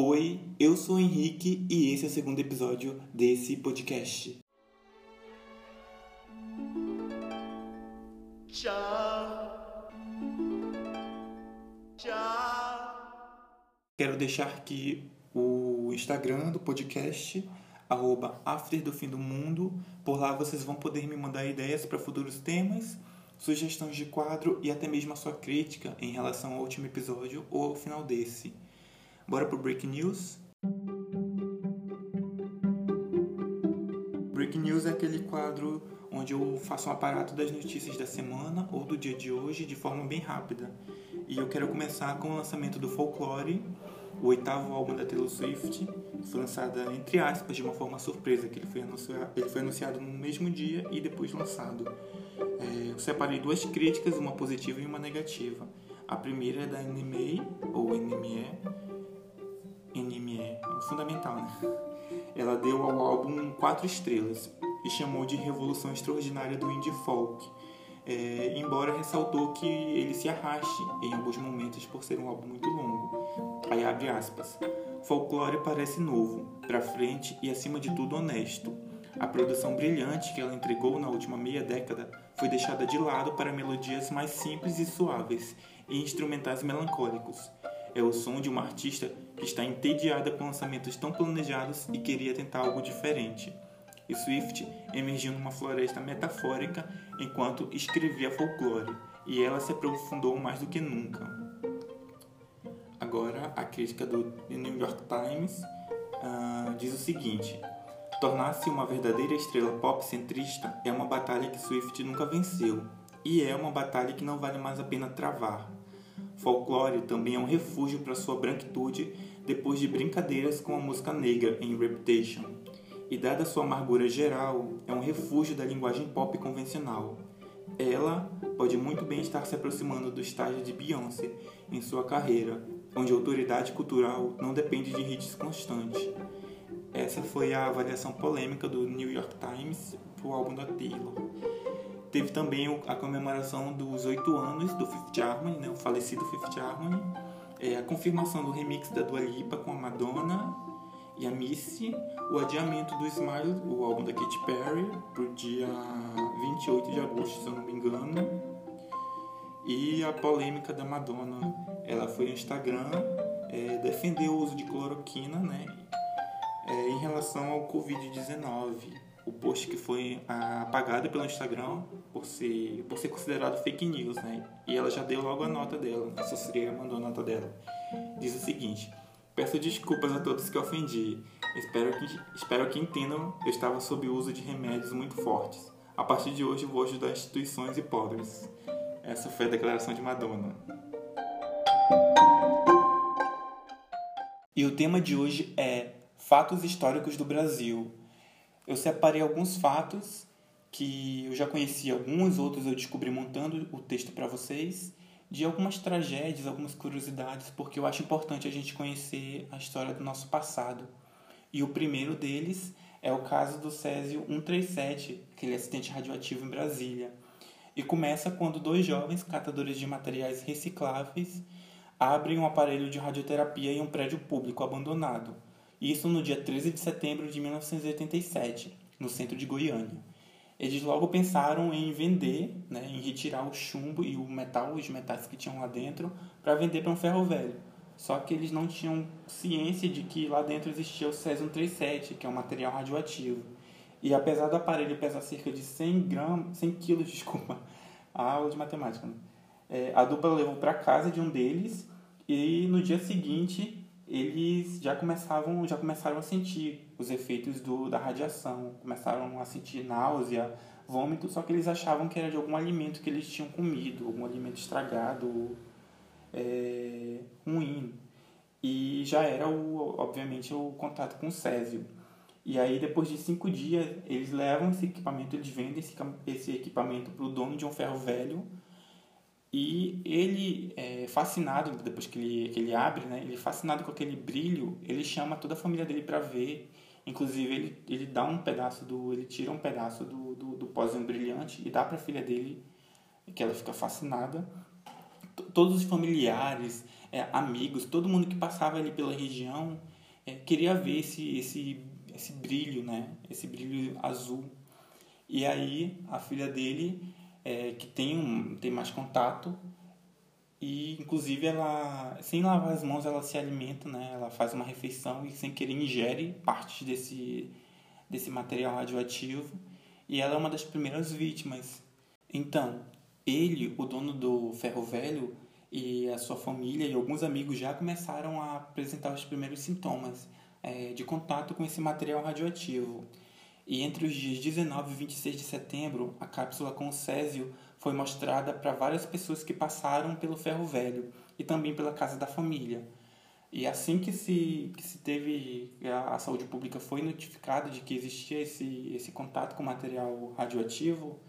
Oi, eu sou o Henrique e esse é o segundo episódio desse podcast. Tchau. Tchau. Quero deixar aqui o Instagram do podcast, arroba After do Fim do Mundo. Por lá vocês vão poder me mandar ideias para futuros temas, sugestões de quadro e até mesmo a sua crítica em relação ao último episódio ou ao final desse. Bora pro Break News? Break News é aquele quadro onde eu faço um aparato das notícias da semana ou do dia de hoje de forma bem rápida. E eu quero começar com o lançamento do Folklore, o oitavo álbum da Taylor Swift, foi lançado entre aspas de uma forma surpresa, que ele foi anunciado, ele foi anunciado no mesmo dia e depois lançado. É, eu separei duas críticas, uma positiva e uma negativa. A primeira é da NME, ou NME, NME, é fundamental, né? Ela deu ao álbum quatro estrelas e chamou de revolução extraordinária do indie folk, é, embora ressaltou que ele se arraste em alguns momentos por ser um álbum muito longo. Aí abre aspas. Folklore parece novo, pra frente e acima de tudo honesto. A produção brilhante que ela entregou na última meia década foi deixada de lado para melodias mais simples e suaves e instrumentais melancólicos. É o som de uma artista que está entediada com lançamentos tão planejados e queria tentar algo diferente e Swift emergiu numa floresta metafórica enquanto escrevia folclore, e ela se aprofundou mais do que nunca. Agora, a crítica do New York Times uh, diz o seguinte: Tornar-se uma verdadeira estrela pop centrista é uma batalha que Swift nunca venceu, e é uma batalha que não vale mais a pena travar. Folklore também é um refúgio para sua branquitude depois de brincadeiras com a música negra em Reputation e, dada sua amargura geral, é um refúgio da linguagem pop convencional. Ela pode muito bem estar se aproximando do estágio de Beyoncé em sua carreira, onde a autoridade cultural não depende de hits constantes. Essa foi a avaliação polêmica do New York Times para o álbum da Taylor. Teve também a comemoração dos oito anos do Fifth Harmony, né, o falecido Fifth Harmony, é, a confirmação do remix da Dua Lipa com a Madonna e a Missy, o adiamento do Smile, o álbum da Katy Perry, para o dia 28 de agosto, se eu não me engano. E a polêmica da Madonna. Ela foi no Instagram é, defender o uso de cloroquina né, é, em relação ao Covid-19. O post que foi apagado pelo Instagram por ser, por ser considerado fake news, né? E ela já deu logo a nota dela, a assessoria mandou a nota dela. Diz o seguinte: Peço desculpas a todos que ofendi. Espero que, espero que entendam eu estava sob o uso de remédios muito fortes. A partir de hoje vou ajudar instituições e pobres. Essa foi a declaração de Madonna. E o tema de hoje é Fatos Históricos do Brasil. Eu separei alguns fatos que eu já conheci alguns, outros eu descobri montando o texto para vocês de algumas tragédias, algumas curiosidades, porque eu acho importante a gente conhecer a história do nosso passado. E o primeiro deles é o caso do Césio 137, aquele acidente radioativo em Brasília. E começa quando dois jovens catadores de materiais recicláveis abrem um aparelho de radioterapia em um prédio público abandonado. Isso no dia 13 de setembro de 1987, no centro de Goiânia eles logo pensaram em vender, né, em retirar o chumbo e o metal, os metais que tinham lá dentro, para vender para um ferro velho. Só que eles não tinham ciência de que lá dentro existia o cesium-37, que é um material radioativo. E apesar do aparelho pesar cerca de 100 gramas, 100 quilos, desculpa, a aula de matemática, né? é, a dupla levou para casa de um deles e no dia seguinte eles já começavam já começaram a sentir os efeitos do, da radiação começaram a sentir náusea vômito só que eles achavam que era de algum alimento que eles tinham comido algum alimento estragado é, ruim. E já era o obviamente o contato com o césio. E aí depois de cinco dias eles levam esse equipamento eles vendem esse, esse equipamento para o dono de um ferro velho e ele, fascinado, depois que ele, que ele abre, né, ele fascinado com aquele brilho, ele chama toda a família dele para ver. Inclusive, ele, ele dá um pedaço do. Ele tira um pedaço do, do, do pozinho brilhante e dá para a filha dele, que ela fica fascinada. todos os familiares, é, amigos, todo mundo que passava ali pela região é, queria ver esse, esse, esse brilho, né? Esse brilho azul. E aí a filha dele, é, que tem, um, tem mais contato, e inclusive ela, sem lavar as mãos, ela se alimenta, né? Ela faz uma refeição e sem querer ingere partes desse, desse material radioativo. E ela é uma das primeiras vítimas. Então, ele, o dono do ferro velho, e a sua família e alguns amigos já começaram a apresentar os primeiros sintomas é, de contato com esse material radioativo. E entre os dias 19 e 26 de setembro, a cápsula com césio foi mostrada para várias pessoas que passaram pelo ferro velho e também pela casa da família. E assim que se, que se teve, a, a saúde pública foi notificada de que existia esse, esse contato com material radioativo,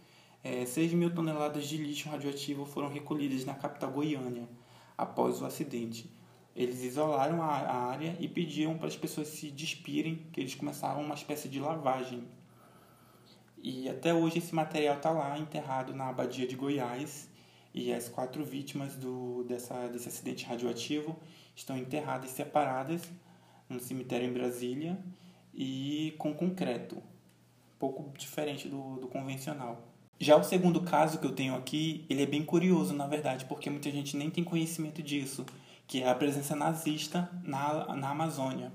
é, 6 mil toneladas de lixo radioativo foram recolhidas na capital Goiânia após o acidente. Eles isolaram a, área e pediam para as pessoas se despirem, que eles começaram uma espécie de lavagem. E até hoje esse material está lá enterrado na abadia de Goiás e as quatro vítimas do, dessa, desse acidente radioativo estão enterradas separadas no cemitério em Brasília e com concreto, um pouco diferente do, do convencional. Já o segundo caso que eu tenho aqui, ele é bem curioso, na verdade, porque muita gente nem tem conhecimento disso, que é a presença nazista na, na Amazônia.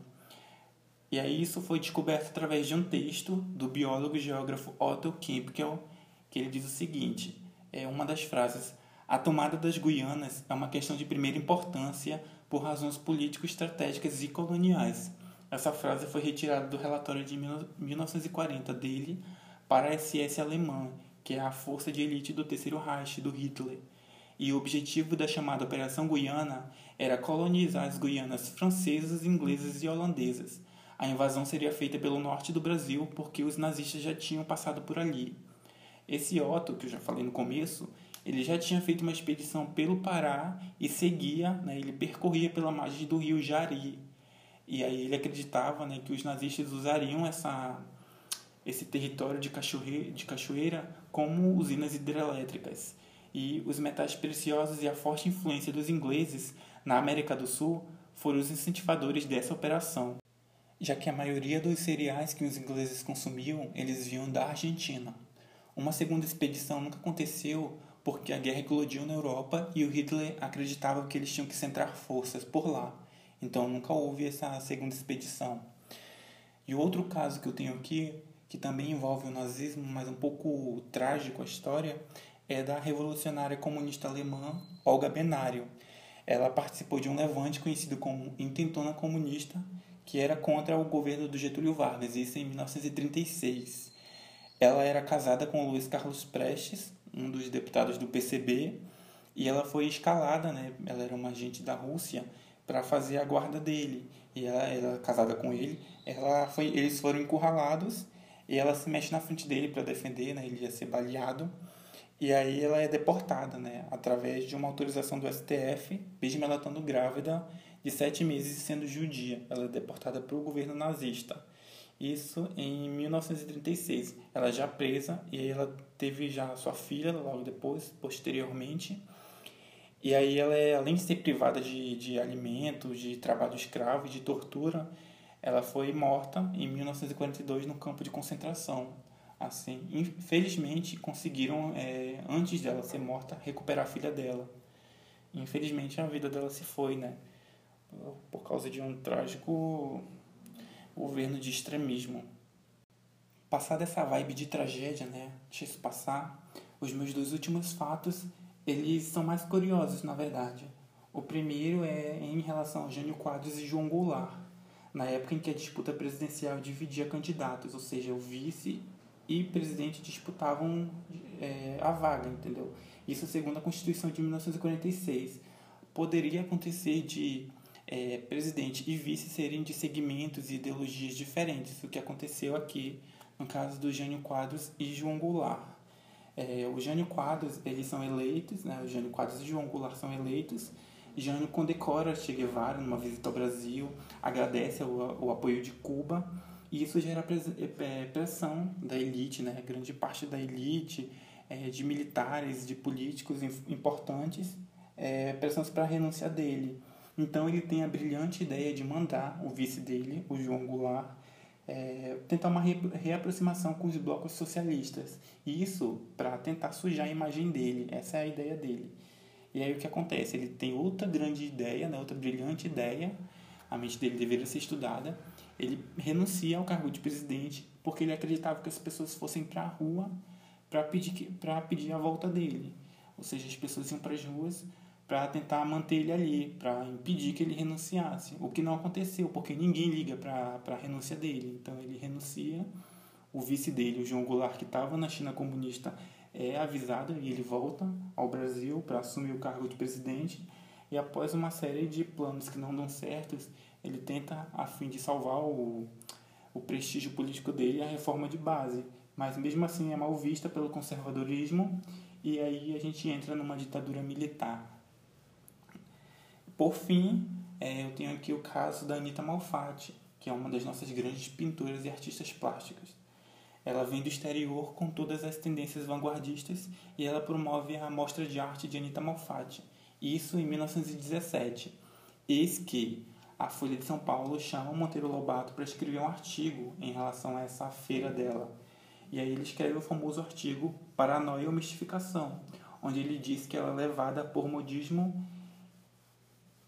E aí isso foi descoberto através de um texto do biólogo e geógrafo Otto Kempkel, que ele diz o seguinte, é uma das frases, a tomada das Guianas é uma questão de primeira importância por razões político-estratégicas e coloniais. Essa frase foi retirada do relatório de 1940 dele para a SS alemã que é a força de elite do Terceiro Reich do Hitler. E o objetivo da chamada Operação Guiana era colonizar as Guianas francesas, inglesas e holandesas. A invasão seria feita pelo norte do Brasil porque os nazistas já tinham passado por ali. Esse Otto, que eu já falei no começo, ele já tinha feito uma expedição pelo Pará e seguia, né, ele percorria pela margem do rio Jari. E aí ele acreditava né, que os nazistas usariam essa esse território de cachoeira, de cachoeira como usinas hidrelétricas. E os metais preciosos e a forte influência dos ingleses na América do Sul foram os incentivadores dessa operação, já que a maioria dos cereais que os ingleses consumiam eles vinham da Argentina. Uma segunda expedição nunca aconteceu porque a guerra eclodiu na Europa e o Hitler acreditava que eles tinham que centrar forças por lá. Então nunca houve essa segunda expedição. E outro caso que eu tenho aqui que também envolve o nazismo, mas um pouco trágico a história, é da revolucionária comunista alemã Olga Benário. Ela participou de um levante conhecido como Intentona Comunista, que era contra o governo do Getúlio Vargas, isso em 1936. Ela era casada com Luiz Carlos Prestes, um dos deputados do PCB, e ela foi escalada, né? Ela era uma agente da Rússia para fazer a guarda dele. E ela era casada com ele. Ela foi, eles foram encurralados e ela se mexe na frente dele para defender, né? Ele ia ser baleado. E aí ela é deportada, né? Através de uma autorização do STF, mesmo ela estando grávida de sete meses e sendo judia. Ela é deportada para o governo nazista. Isso em 1936. Ela já presa e aí ela teve já sua filha logo depois, posteriormente. E aí ela é, além de ser privada de, de alimentos, de trabalho escravo de tortura, ela foi morta em 1942 no campo de concentração. Assim, infelizmente conseguiram, é, antes dela ser morta, recuperar a filha dela. Infelizmente a vida dela se foi, né? Por causa de um trágico governo de extremismo. Passada essa vibe de tragédia, né? Deixa isso passar. Os meus dois últimos fatos, eles são mais curiosos, na verdade. O primeiro é em relação a Jânio Quadros e João Goulart na época em que a disputa presidencial dividia candidatos, ou seja, o vice e presidente disputavam é, a vaga, entendeu? Isso segundo a Constituição de 1946. Poderia acontecer de é, presidente e vice serem de segmentos e ideologias diferentes, o que aconteceu aqui no caso do Jânio Quadros e João Goulart. É, o Jânio Quadros, eles são eleitos, né? o Jânio Quadros e João Goulart são eleitos Jânio condecora Che Guevara numa visita ao Brasil, agradece o, o apoio de Cuba e isso gera é, pressão da elite, né? grande parte da elite, é, de militares, de políticos importantes, pressões para a renúncia dele. Então ele tem a brilhante ideia de mandar o vice dele, o João Goulart, é, tentar uma reaproximação com os blocos socialistas. Isso para tentar sujar a imagem dele. Essa é a ideia dele. E aí o que acontece? Ele tem outra grande ideia, né, outra brilhante ideia, a mente dele deveria ser estudada. Ele renuncia ao cargo de presidente porque ele acreditava que as pessoas fossem para a rua para pedir, pedir a volta dele. Ou seja, as pessoas iam para as ruas para tentar manter ele ali, para impedir que ele renunciasse. O que não aconteceu, porque ninguém liga para a renúncia dele. Então ele renuncia, o vice dele, o João Goulart, que estava na China comunista, é avisado e ele volta ao Brasil para assumir o cargo de presidente. E após uma série de planos que não dão certos, ele tenta, a fim de salvar o, o prestígio político dele, a reforma de base. Mas mesmo assim é mal vista pelo conservadorismo e aí a gente entra numa ditadura militar. Por fim, é, eu tenho aqui o caso da Anita Malfatti, que é uma das nossas grandes pintoras e artistas plásticas. Ela vem do exterior com todas as tendências vanguardistas e ela promove a Mostra de Arte de Anita Malfatti, isso em 1917. Eis que a Folha de São Paulo chama Monteiro Lobato para escrever um artigo em relação a essa feira dela. E aí ele escreve o famoso artigo Paranoia ou Mistificação, onde ele diz que ela é levada por modismo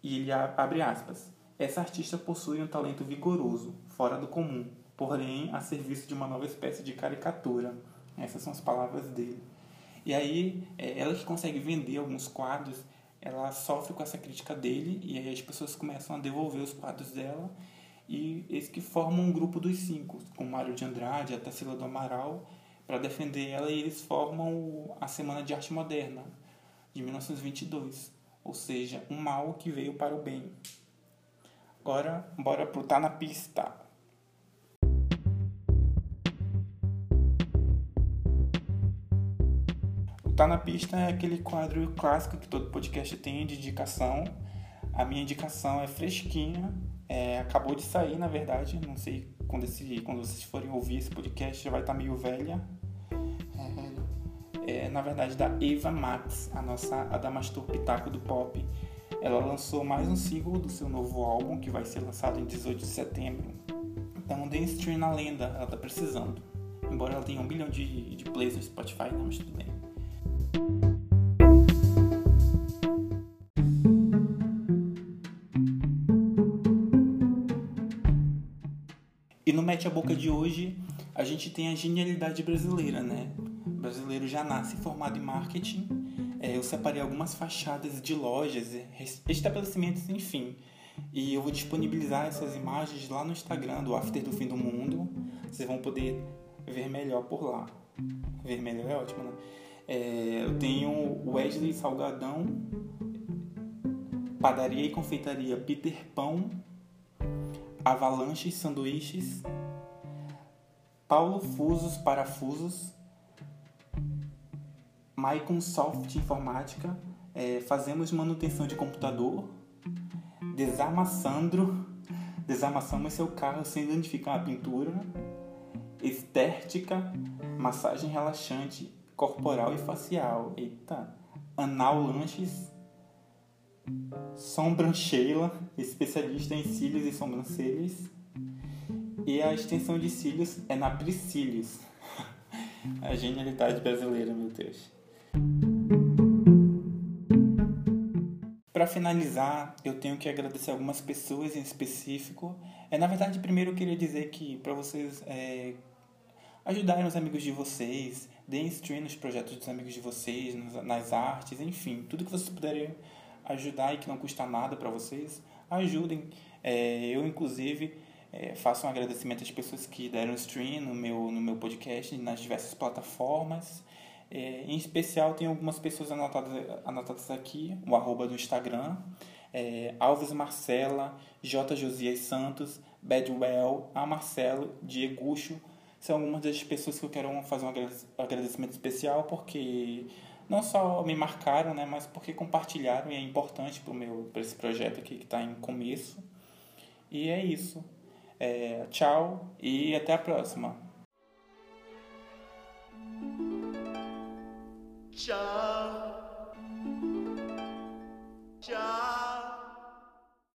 e ele abre aspas. Essa artista possui um talento vigoroso, fora do comum, porém a serviço de uma nova espécie de caricatura. Essas são as palavras dele. E aí, é, ela que consegue vender alguns quadros, ela sofre com essa crítica dele, e aí as pessoas começam a devolver os quadros dela, e eles que formam um grupo dos cinco, com Mário de Andrade, a Tarsila do Amaral, para defender ela, e eles formam a Semana de Arte Moderna, de 1922 ou seja, um mal que veio para o bem. Agora, bora pro Tá na Pista. Tá na Pista é aquele quadro clássico que todo podcast tem de indicação. A minha indicação é fresquinha, é, acabou de sair, na verdade. Não sei quando, esse, quando vocês forem ouvir esse podcast, já vai estar tá meio velha é, na verdade, da Eva Max, a nossa Adamastor Pitaco do Pop. Ela lançou mais um single do seu novo álbum, que vai ser lançado em 18 de setembro. Então, dê stream na lenda, ela tá precisando. Embora ela tenha um bilhão de, de plays no Spotify, não, né, mas tudo bem. No Mete a Boca de hoje, a gente tem a genialidade brasileira, né? brasileiro já nasce formado em marketing. É, eu separei algumas fachadas de lojas, estabelecimentos, enfim. E eu vou disponibilizar essas imagens lá no Instagram do After do Fim do Mundo. Vocês vão poder ver melhor por lá. Ver melhor é ótimo, né? É, eu tenho Wesley Salgadão, Padaria e Confeitaria Peter Pão, Avalanches Sanduíches, Paulo Fusos Parafusos, Maicon Soft Informática, é, fazemos manutenção de computador, desarma Sandro, desarmaçamos seu carro sem identificar a pintura, estética, massagem relaxante corporal e facial, eita, anal lanches, sombrancheila, especialista em cílios e sobrancelhas, e a extensão de cílios é na Priscílios. a genialidade brasileira, meu Deus. Para finalizar, eu tenho que agradecer algumas pessoas em específico. É na verdade, primeiro eu queria dizer que para vocês é, ajudarem os amigos de vocês, deem stream nos projetos dos amigos de vocês, nas artes, enfim, tudo que vocês puderem ajudar e que não custa nada para vocês, ajudem. É, eu inclusive é, faço um agradecimento às pessoas que deram stream no meu no meu podcast nas diversas plataformas. É, em especial, tem algumas pessoas anotadas, anotadas aqui, o arroba do Instagram, é, Alves Marcela, J. Josias Santos, Bedwell, A. Marcelo, Diegucho, são algumas das pessoas que eu quero fazer um agradecimento especial, porque não só me marcaram, né, mas porque compartilharam e é importante para meu pra esse projeto aqui que está em começo. E é isso. É, tchau e até a próxima. Tchau. Tchau.